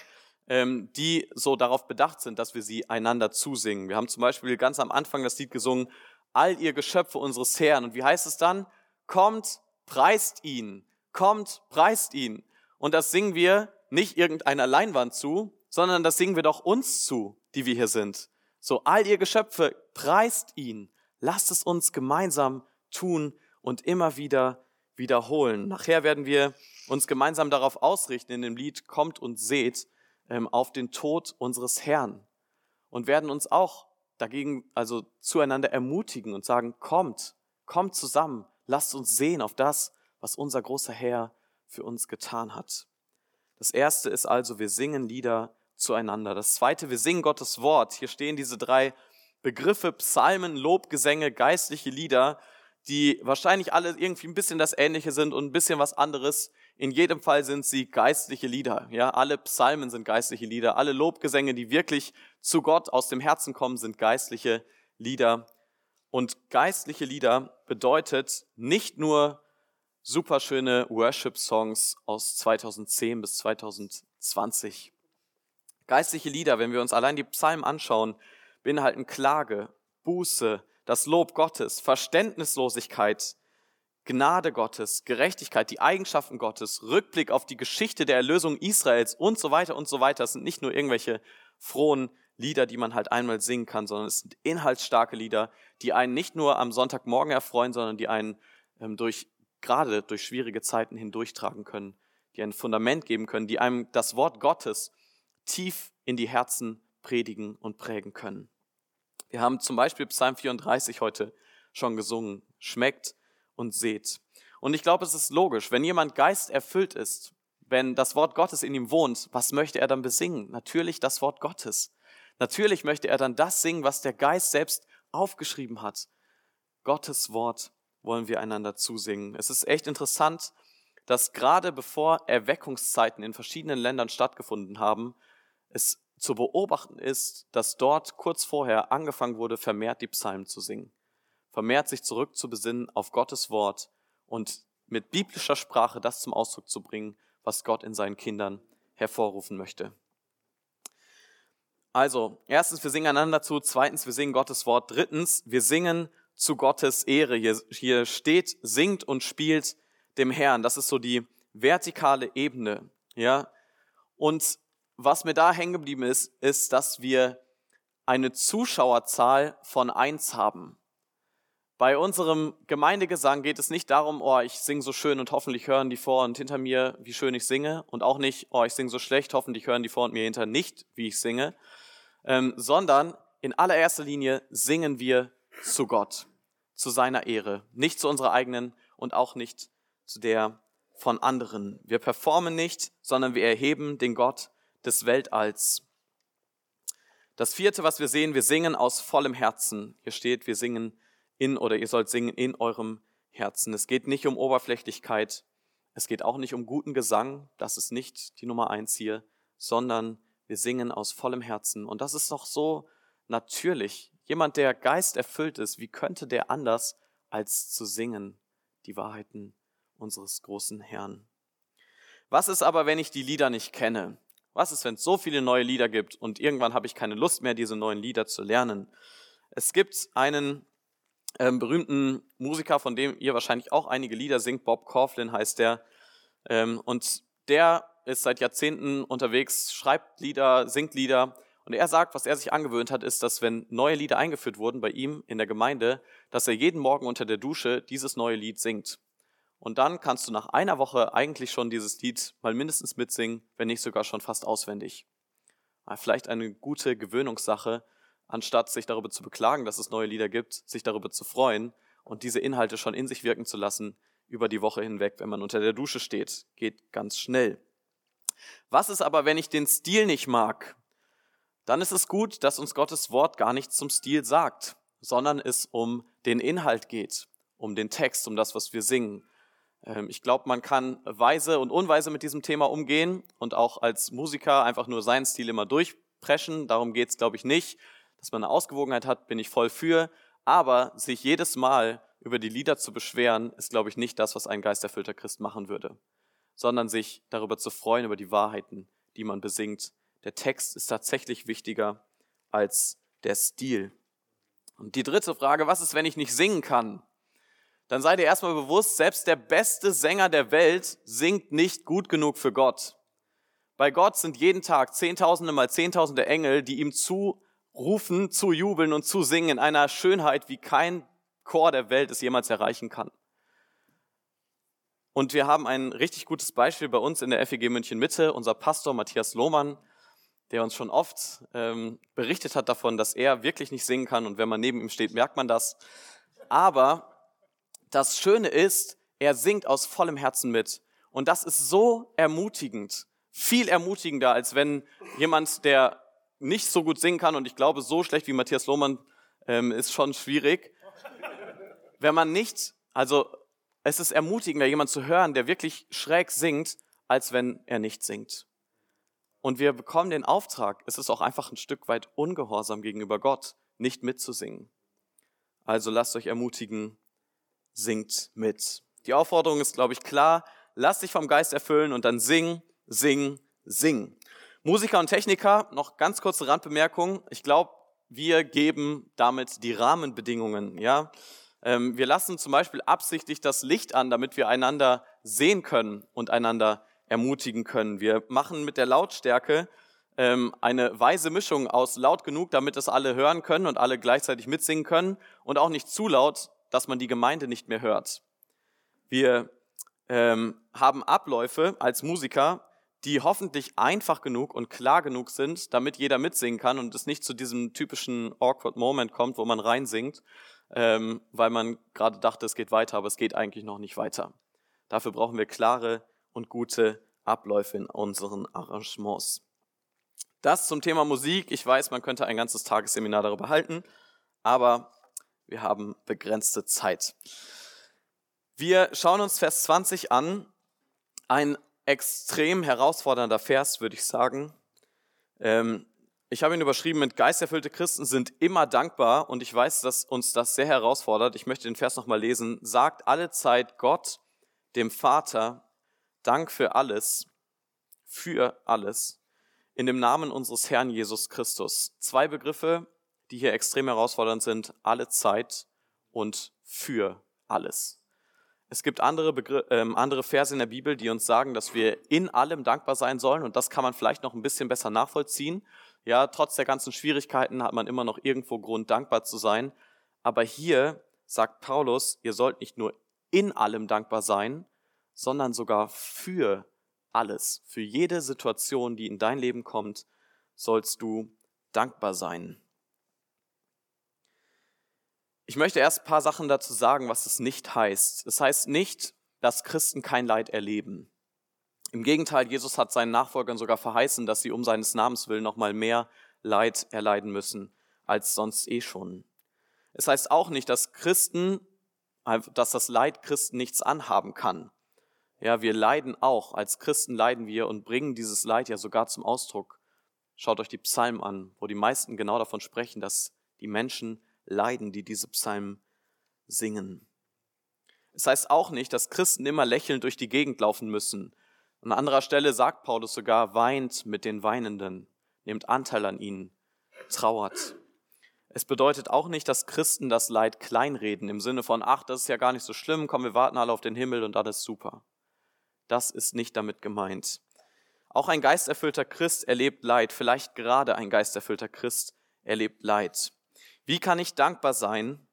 ähm, die so darauf bedacht sind, dass wir sie einander zusingen. Wir haben zum Beispiel ganz am Anfang das Lied gesungen, all ihr Geschöpfe unseres Herrn. Und wie heißt es dann? Kommt, preist ihn. Kommt, preist ihn. Und das singen wir nicht irgendeiner Leinwand zu, sondern das singen wir doch uns zu, die wir hier sind. So, all ihr Geschöpfe, preist ihn. Lasst es uns gemeinsam tun und immer wieder wiederholen. Nachher werden wir uns gemeinsam darauf ausrichten in dem Lied Kommt und seht ähm, auf den Tod unseres Herrn und werden uns auch dagegen, also zueinander ermutigen und sagen, kommt, kommt zusammen, lasst uns sehen auf das, was unser großer Herr für uns getan hat. Das erste ist also, wir singen Lieder zueinander. Das zweite, wir singen Gottes Wort. Hier stehen diese drei Begriffe, Psalmen, Lobgesänge, geistliche Lieder, die wahrscheinlich alle irgendwie ein bisschen das Ähnliche sind und ein bisschen was anderes. In jedem Fall sind sie geistliche Lieder. Ja, alle Psalmen sind geistliche Lieder. Alle Lobgesänge, die wirklich zu Gott aus dem Herzen kommen, sind geistliche Lieder. Und geistliche Lieder bedeutet nicht nur superschöne Worship-Songs aus 2010 bis 2020. Geistliche Lieder, wenn wir uns allein die Psalmen anschauen, beinhalten Klage, Buße, das Lob Gottes, Verständnislosigkeit, Gnade Gottes, Gerechtigkeit, die Eigenschaften Gottes, Rückblick auf die Geschichte der Erlösung Israels und so weiter und so weiter. Es sind nicht nur irgendwelche frohen Lieder, die man halt einmal singen kann, sondern es sind inhaltsstarke Lieder, die einen nicht nur am Sonntagmorgen erfreuen, sondern die einen ähm, durch, gerade durch schwierige Zeiten hindurchtragen können, die ein Fundament geben können, die einem das Wort Gottes tief in die Herzen predigen und prägen können. Wir haben zum Beispiel Psalm 34 heute schon gesungen. Schmeckt und seht. Und ich glaube, es ist logisch, wenn jemand Geist erfüllt ist, wenn das Wort Gottes in ihm wohnt, was möchte er dann besingen? Natürlich das Wort Gottes. Natürlich möchte er dann das singen, was der Geist selbst aufgeschrieben hat. Gottes Wort wollen wir einander zusingen. Es ist echt interessant, dass gerade bevor Erweckungszeiten in verschiedenen Ländern stattgefunden haben, es zu beobachten ist, dass dort kurz vorher angefangen wurde, vermehrt die Psalmen zu singen vermehrt sich zurück zu besinnen auf Gottes Wort und mit biblischer Sprache das zum Ausdruck zu bringen, was Gott in seinen Kindern hervorrufen möchte. Also, erstens, wir singen einander zu. Zweitens, wir singen Gottes Wort. Drittens, wir singen zu Gottes Ehre. Hier, hier steht, singt und spielt dem Herrn. Das ist so die vertikale Ebene, ja. Und was mir da hängen geblieben ist, ist, dass wir eine Zuschauerzahl von eins haben. Bei unserem Gemeindegesang geht es nicht darum, oh, ich singe so schön und hoffentlich hören die vor und hinter mir, wie schön ich singe. Und auch nicht, oh, ich singe so schlecht, hoffentlich hören die vor und mir hinter nicht, wie ich singe. Ähm, sondern in allererster Linie singen wir zu Gott, zu seiner Ehre. Nicht zu unserer eigenen und auch nicht zu der von anderen. Wir performen nicht, sondern wir erheben den Gott des Weltalls. Das vierte, was wir sehen, wir singen aus vollem Herzen. Hier steht, wir singen in oder ihr sollt singen in eurem Herzen. Es geht nicht um Oberflächlichkeit. Es geht auch nicht um guten Gesang. Das ist nicht die Nummer eins hier, sondern wir singen aus vollem Herzen. Und das ist doch so natürlich. Jemand, der Geist erfüllt ist, wie könnte der anders als zu singen, die Wahrheiten unseres großen Herrn? Was ist aber, wenn ich die Lieder nicht kenne? Was ist, wenn es so viele neue Lieder gibt und irgendwann habe ich keine Lust mehr, diese neuen Lieder zu lernen? Es gibt einen ähm, berühmten Musiker, von dem ihr wahrscheinlich auch einige Lieder singt, Bob Coughlin heißt der. Ähm, und der ist seit Jahrzehnten unterwegs, schreibt Lieder, singt Lieder. Und er sagt, was er sich angewöhnt hat, ist, dass wenn neue Lieder eingeführt wurden bei ihm in der Gemeinde, dass er jeden Morgen unter der Dusche dieses neue Lied singt. Und dann kannst du nach einer Woche eigentlich schon dieses Lied mal mindestens mitsingen, wenn nicht sogar schon fast auswendig. Vielleicht eine gute Gewöhnungssache, anstatt sich darüber zu beklagen, dass es neue Lieder gibt, sich darüber zu freuen und diese Inhalte schon in sich wirken zu lassen über die Woche hinweg, wenn man unter der Dusche steht. Geht ganz schnell. Was ist aber, wenn ich den Stil nicht mag? Dann ist es gut, dass uns Gottes Wort gar nichts zum Stil sagt, sondern es um den Inhalt geht, um den Text, um das, was wir singen. Ähm, ich glaube, man kann weise und unweise mit diesem Thema umgehen und auch als Musiker einfach nur seinen Stil immer durchpreschen. Darum geht es, glaube ich, nicht. Dass man eine Ausgewogenheit hat, bin ich voll für. Aber sich jedes Mal über die Lieder zu beschweren, ist, glaube ich, nicht das, was ein geisterfüllter Christ machen würde, sondern sich darüber zu freuen, über die Wahrheiten, die man besingt. Der Text ist tatsächlich wichtiger als der Stil. Und die dritte Frage, was ist, wenn ich nicht singen kann? Dann seid ihr erstmal bewusst, selbst der beste Sänger der Welt singt nicht gut genug für Gott. Bei Gott sind jeden Tag Zehntausende mal Zehntausende Engel, die ihm zurufen, zu jubeln und zu singen in einer Schönheit, wie kein Chor der Welt es jemals erreichen kann. Und wir haben ein richtig gutes Beispiel bei uns in der FEG München Mitte, unser Pastor Matthias Lohmann, der uns schon oft ähm, berichtet hat davon, dass er wirklich nicht singen kann und wenn man neben ihm steht, merkt man das. Aber das Schöne ist, er singt aus vollem Herzen mit. Und das ist so ermutigend, viel ermutigender, als wenn jemand, der nicht so gut singen kann, und ich glaube, so schlecht wie Matthias Lohmann ähm, ist schon schwierig, wenn man nicht, also es ist ermutigender, jemand zu hören, der wirklich schräg singt, als wenn er nicht singt. Und wir bekommen den Auftrag, es ist auch einfach ein Stück weit ungehorsam gegenüber Gott, nicht mitzusingen. Also lasst euch ermutigen, singt mit. Die Aufforderung ist, glaube ich, klar. Lass dich vom Geist erfüllen und dann sing, sing, sing. Musiker und Techniker, noch ganz kurze Randbemerkung. Ich glaube, wir geben damit die Rahmenbedingungen, ja. Ähm, wir lassen zum Beispiel absichtlich das Licht an, damit wir einander sehen können und einander ermutigen können. Wir machen mit der Lautstärke ähm, eine weise Mischung aus laut genug, damit es alle hören können und alle gleichzeitig mitsingen können und auch nicht zu laut, dass man die Gemeinde nicht mehr hört. Wir ähm, haben Abläufe als Musiker, die hoffentlich einfach genug und klar genug sind, damit jeder mitsingen kann und es nicht zu diesem typischen awkward Moment kommt, wo man reinsingt, ähm, weil man gerade dachte, es geht weiter, aber es geht eigentlich noch nicht weiter. Dafür brauchen wir klare und gute Abläufe in unseren Arrangements. Das zum Thema Musik. Ich weiß, man könnte ein ganzes Tagesseminar darüber halten, aber wir haben begrenzte Zeit. Wir schauen uns Vers 20 an. Ein extrem herausfordernder Vers, würde ich sagen. Ähm, ich habe ihn überschrieben mit Geisterfüllte Christen sind immer dankbar und ich weiß, dass uns das sehr herausfordert. Ich möchte den Vers nochmal lesen. Sagt alle Zeit Gott, dem Vater, Dank für alles, für alles, in dem Namen unseres Herrn Jesus Christus. Zwei Begriffe, die hier extrem herausfordernd sind, alle Zeit und für alles. Es gibt andere, Begr äh, andere Verse in der Bibel, die uns sagen, dass wir in allem dankbar sein sollen und das kann man vielleicht noch ein bisschen besser nachvollziehen. Ja, trotz der ganzen Schwierigkeiten hat man immer noch irgendwo Grund, dankbar zu sein. Aber hier sagt Paulus, ihr sollt nicht nur in allem dankbar sein, sondern sogar für alles. Für jede Situation, die in dein Leben kommt, sollst du dankbar sein. Ich möchte erst ein paar Sachen dazu sagen, was es nicht heißt. Es heißt nicht, dass Christen kein Leid erleben. Im Gegenteil, Jesus hat seinen Nachfolgern sogar verheißen, dass sie um seines Namens willen noch mal mehr Leid erleiden müssen als sonst eh schon. Es heißt auch nicht, dass Christen, dass das Leid Christen nichts anhaben kann. Ja, wir leiden auch. Als Christen leiden wir und bringen dieses Leid ja sogar zum Ausdruck Schaut euch die Psalmen an, wo die meisten genau davon sprechen, dass die Menschen leiden, die diese Psalmen singen. Es heißt auch nicht, dass Christen immer lächelnd durch die Gegend laufen müssen. An anderer Stelle sagt Paulus sogar, weint mit den Weinenden, nehmt Anteil an ihnen, trauert. Es bedeutet auch nicht, dass Christen das Leid kleinreden im Sinne von, ach, das ist ja gar nicht so schlimm, komm, wir warten alle auf den Himmel und alles super. Das ist nicht damit gemeint. Auch ein geisterfüllter Christ erlebt Leid, vielleicht gerade ein geisterfüllter Christ erlebt Leid. Wie kann ich dankbar sein,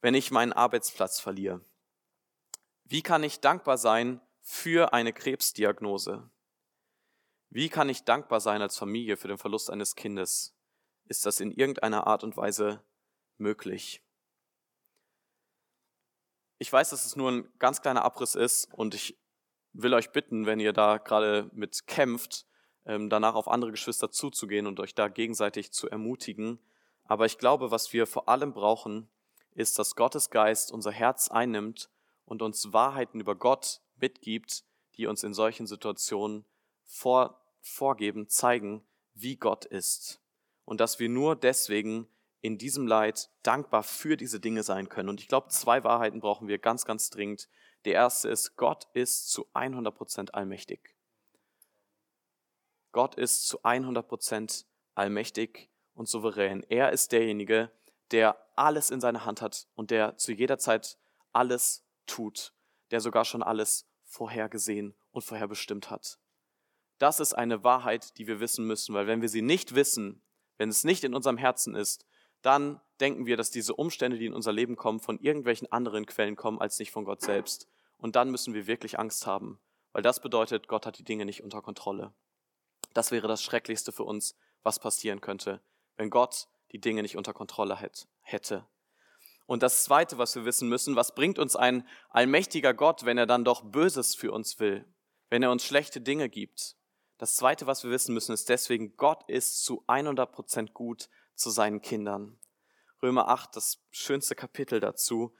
wenn ich meinen Arbeitsplatz verliere? Wie kann ich dankbar sein für eine Krebsdiagnose? Wie kann ich dankbar sein als Familie für den Verlust eines Kindes? Ist das in irgendeiner Art und Weise möglich? Ich weiß, dass es nur ein ganz kleiner Abriss ist und ich will euch bitten, wenn ihr da gerade mit kämpft, ähm, danach auf andere Geschwister zuzugehen und euch da gegenseitig zu ermutigen. Aber ich glaube, was wir vor allem brauchen, ist, dass Gottes Geist unser Herz einnimmt und uns Wahrheiten über Gott mitgibt, die uns in solchen Situationen vor, vorgeben, zeigen, wie Gott ist. Und dass wir nur deswegen in diesem Leid dankbar für diese Dinge sein können. Und ich glaube, zwei Wahrheiten brauchen wir ganz, ganz dringend. Die erste ist, Gott ist zu 100 Prozent allmächtig. Gott ist zu 100 Prozent allmächtig und souverän. Er ist derjenige, der alles in seiner Hand hat und der zu jeder Zeit alles tut, der sogar schon alles vorhergesehen und vorherbestimmt hat. Das ist eine Wahrheit, die wir wissen müssen, weil wenn wir sie nicht wissen, wenn es nicht in unserem Herzen ist, dann denken wir, dass diese Umstände, die in unser Leben kommen, von irgendwelchen anderen Quellen kommen als nicht von Gott selbst. Und dann müssen wir wirklich Angst haben, weil das bedeutet, Gott hat die Dinge nicht unter Kontrolle. Das wäre das Schrecklichste für uns, was passieren könnte, wenn Gott die Dinge nicht unter Kontrolle hätte. Und das Zweite, was wir wissen müssen, was bringt uns ein allmächtiger Gott, wenn er dann doch Böses für uns will, wenn er uns schlechte Dinge gibt? Das Zweite, was wir wissen müssen, ist deswegen, Gott ist zu 100 Prozent gut zu seinen Kindern. Römer 8, das schönste Kapitel dazu,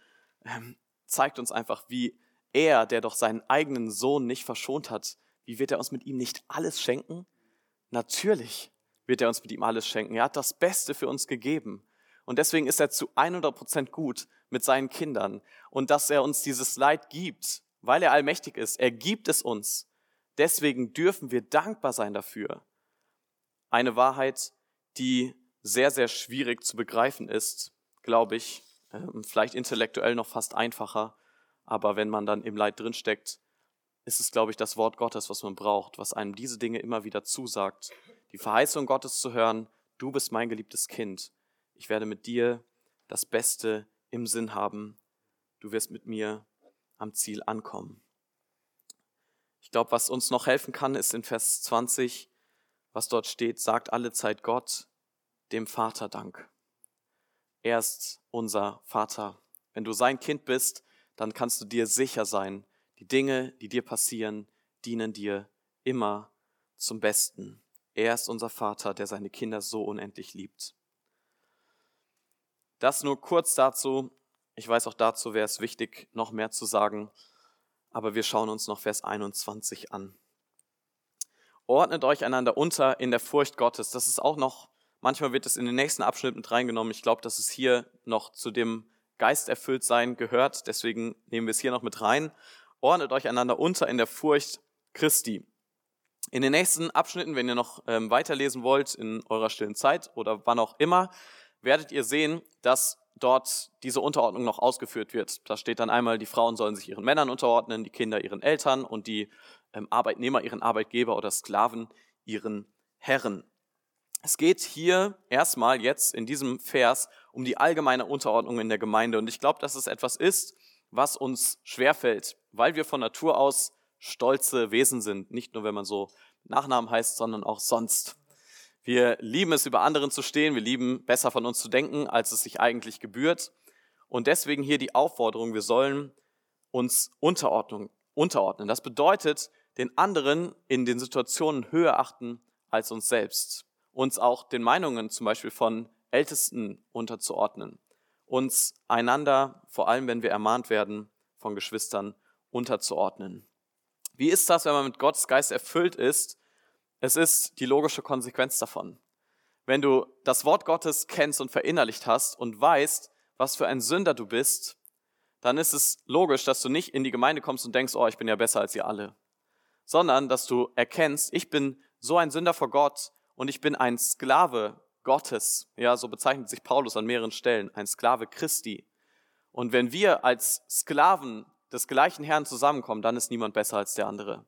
ähm, zeigt uns einfach, wie er, der doch seinen eigenen Sohn nicht verschont hat, wie wird er uns mit ihm nicht alles schenken? Natürlich wird er uns mit ihm alles schenken. Er hat das Beste für uns gegeben. Und deswegen ist er zu 100 Prozent gut mit seinen Kindern. Und dass er uns dieses Leid gibt, weil er allmächtig ist, er gibt es uns. Deswegen dürfen wir dankbar sein dafür. Eine Wahrheit, die sehr, sehr schwierig zu begreifen ist, glaube ich, ähm, vielleicht intellektuell noch fast einfacher, aber wenn man dann im Leid drinsteckt, ist es, glaube ich, das Wort Gottes, was man braucht, was einem diese Dinge immer wieder zusagt. Die Verheißung Gottes zu hören, du bist mein geliebtes Kind ich werde mit dir das Beste im Sinn haben. Du wirst mit mir am Ziel ankommen. Ich glaube, was uns noch helfen kann, ist in Vers 20, was dort steht, sagt alle Zeit Gott, dem Vater Dank. Er ist unser Vater. Wenn du sein Kind bist, dann kannst du dir sicher sein, die Dinge, die dir passieren, dienen dir immer zum Besten. Er ist unser Vater, der seine Kinder so unendlich liebt. Das nur kurz dazu. Ich weiß auch dazu wäre es wichtig, noch mehr zu sagen. Aber wir schauen uns noch Vers 21 an. Ordnet euch einander unter in der Furcht Gottes. Das ist auch noch, manchmal wird es in den nächsten Abschnitt mit reingenommen. Ich glaube, dass es hier noch zu dem Geist erfüllt sein gehört. Deswegen nehmen wir es hier noch mit rein. Ordnet euch einander unter in der Furcht Christi. In den nächsten Abschnitten, wenn ihr noch ähm, weiterlesen wollt, in eurer stillen Zeit oder wann auch immer, werdet ihr sehen, dass dort diese Unterordnung noch ausgeführt wird. Da steht dann einmal, die Frauen sollen sich ihren Männern unterordnen, die Kinder ihren Eltern und die ähm, Arbeitnehmer ihren Arbeitgeber oder Sklaven ihren Herren. Es geht hier erstmal jetzt in diesem Vers um die allgemeine Unterordnung in der Gemeinde. Und ich glaube, dass es etwas ist, was uns schwerfällt, weil wir von Natur aus stolze Wesen sind. Nicht nur, wenn man so Nachnamen heißt, sondern auch sonst. Wir lieben es, über anderen zu stehen. Wir lieben besser von uns zu denken, als es sich eigentlich gebührt. Und deswegen hier die Aufforderung, wir sollen uns Unterordnung, unterordnen. Das bedeutet, den anderen in den Situationen höher achten als uns selbst. Uns auch den Meinungen zum Beispiel von Ältesten unterzuordnen. Uns einander, vor allem wenn wir ermahnt werden, von Geschwistern unterzuordnen. Wie ist das, wenn man mit Gottes Geist erfüllt ist es ist die logische Konsequenz davon. Wenn du das Wort Gottes kennst und verinnerlicht hast und weißt, was für ein Sünder du bist, dann ist es logisch, dass du nicht in die Gemeinde kommst und denkst, oh, ich bin ja besser als ihr alle, sondern dass du erkennst, ich bin so ein Sünder vor Gott und ich bin ein Sklave Gottes. Ja, so bezeichnet sich Paulus an mehreren Stellen, ein Sklave Christi. Und wenn wir als Sklaven des gleichen Herrn zusammenkommen, dann ist niemand besser als der andere,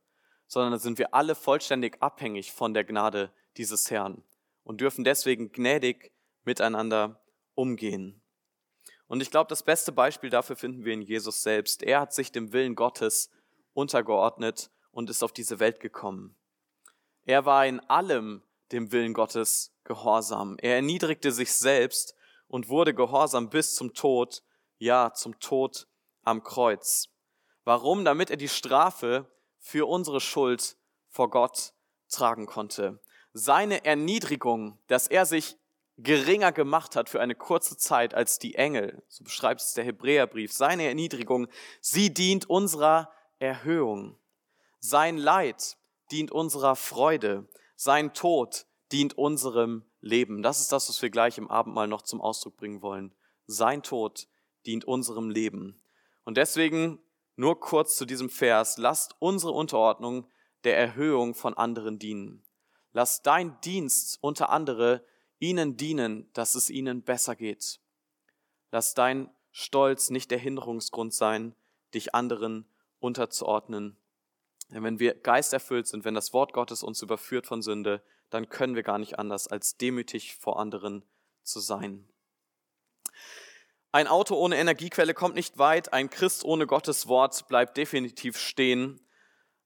sondern dann sind wir alle vollständig abhängig von der Gnade dieses Herrn und dürfen deswegen gnädig miteinander umgehen. Und ich glaube, das beste Beispiel dafür finden wir in Jesus selbst. Er hat sich dem Willen Gottes untergeordnet und ist auf diese Welt gekommen. Er war in allem dem Willen Gottes gehorsam. Er erniedrigte sich selbst und wurde gehorsam bis zum Tod, ja, zum Tod am Kreuz. Warum? Damit er die Strafe für unsere Schuld vor Gott tragen konnte. Seine Erniedrigung, dass er sich geringer gemacht hat für eine kurze Zeit als die Engel, so beschreibt es der Hebräerbrief, seine Erniedrigung, sie dient unserer Erhöhung. Sein Leid dient unserer Freude. Sein Tod dient unserem Leben. Das ist das, was wir gleich im Abendmahl noch zum Ausdruck bringen wollen. Sein Tod dient unserem Leben. Und deswegen nur kurz zu diesem Vers. Lasst unsere Unterordnung der Erhöhung von anderen dienen. Lass dein Dienst unter andere ihnen dienen, dass es ihnen besser geht. Lass dein Stolz nicht der Hinderungsgrund sein, dich anderen unterzuordnen. Denn wenn wir geisterfüllt sind, wenn das Wort Gottes uns überführt von Sünde, dann können wir gar nicht anders, als demütig vor anderen zu sein. Ein Auto ohne Energiequelle kommt nicht weit, ein Christ ohne Gottes Wort bleibt definitiv stehen,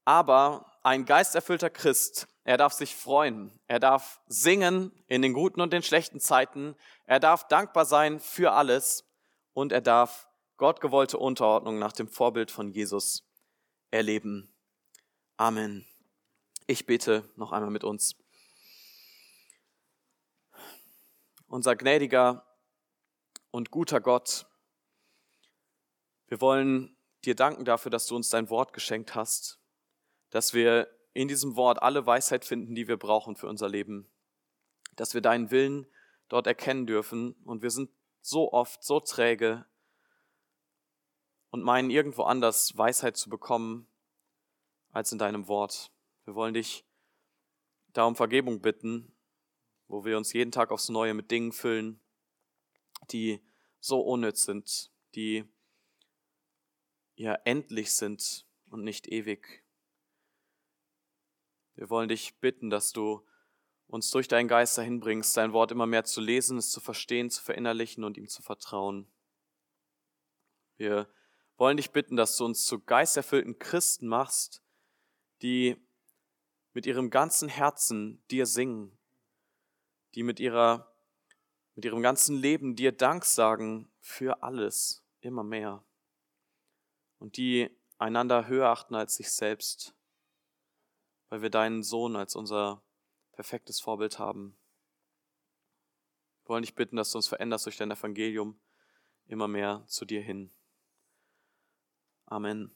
aber ein geisterfüllter Christ, er darf sich freuen, er darf singen in den guten und den schlechten Zeiten, er darf dankbar sein für alles und er darf gottgewollte Unterordnung nach dem Vorbild von Jesus erleben. Amen. Ich bete noch einmal mit uns. Unser gnädiger und guter Gott, wir wollen dir danken dafür, dass du uns dein Wort geschenkt hast, dass wir in diesem Wort alle Weisheit finden, die wir brauchen für unser Leben, dass wir deinen Willen dort erkennen dürfen und wir sind so oft so träge und meinen irgendwo anders Weisheit zu bekommen als in deinem Wort. Wir wollen dich da um Vergebung bitten, wo wir uns jeden Tag aufs Neue mit Dingen füllen, die so unnütz sind, die ja endlich sind und nicht ewig. Wir wollen dich bitten, dass du uns durch deinen Geist dahin bringst, dein Wort immer mehr zu lesen, es zu verstehen, zu verinnerlichen und ihm zu vertrauen. Wir wollen dich bitten, dass du uns zu geisterfüllten Christen machst, die mit ihrem ganzen Herzen dir singen, die mit ihrer mit ihrem ganzen Leben dir Dank sagen für alles, immer mehr. Und die einander höher achten als sich selbst, weil wir deinen Sohn als unser perfektes Vorbild haben. Wir wollen dich bitten, dass du uns veränderst durch dein Evangelium immer mehr zu dir hin. Amen.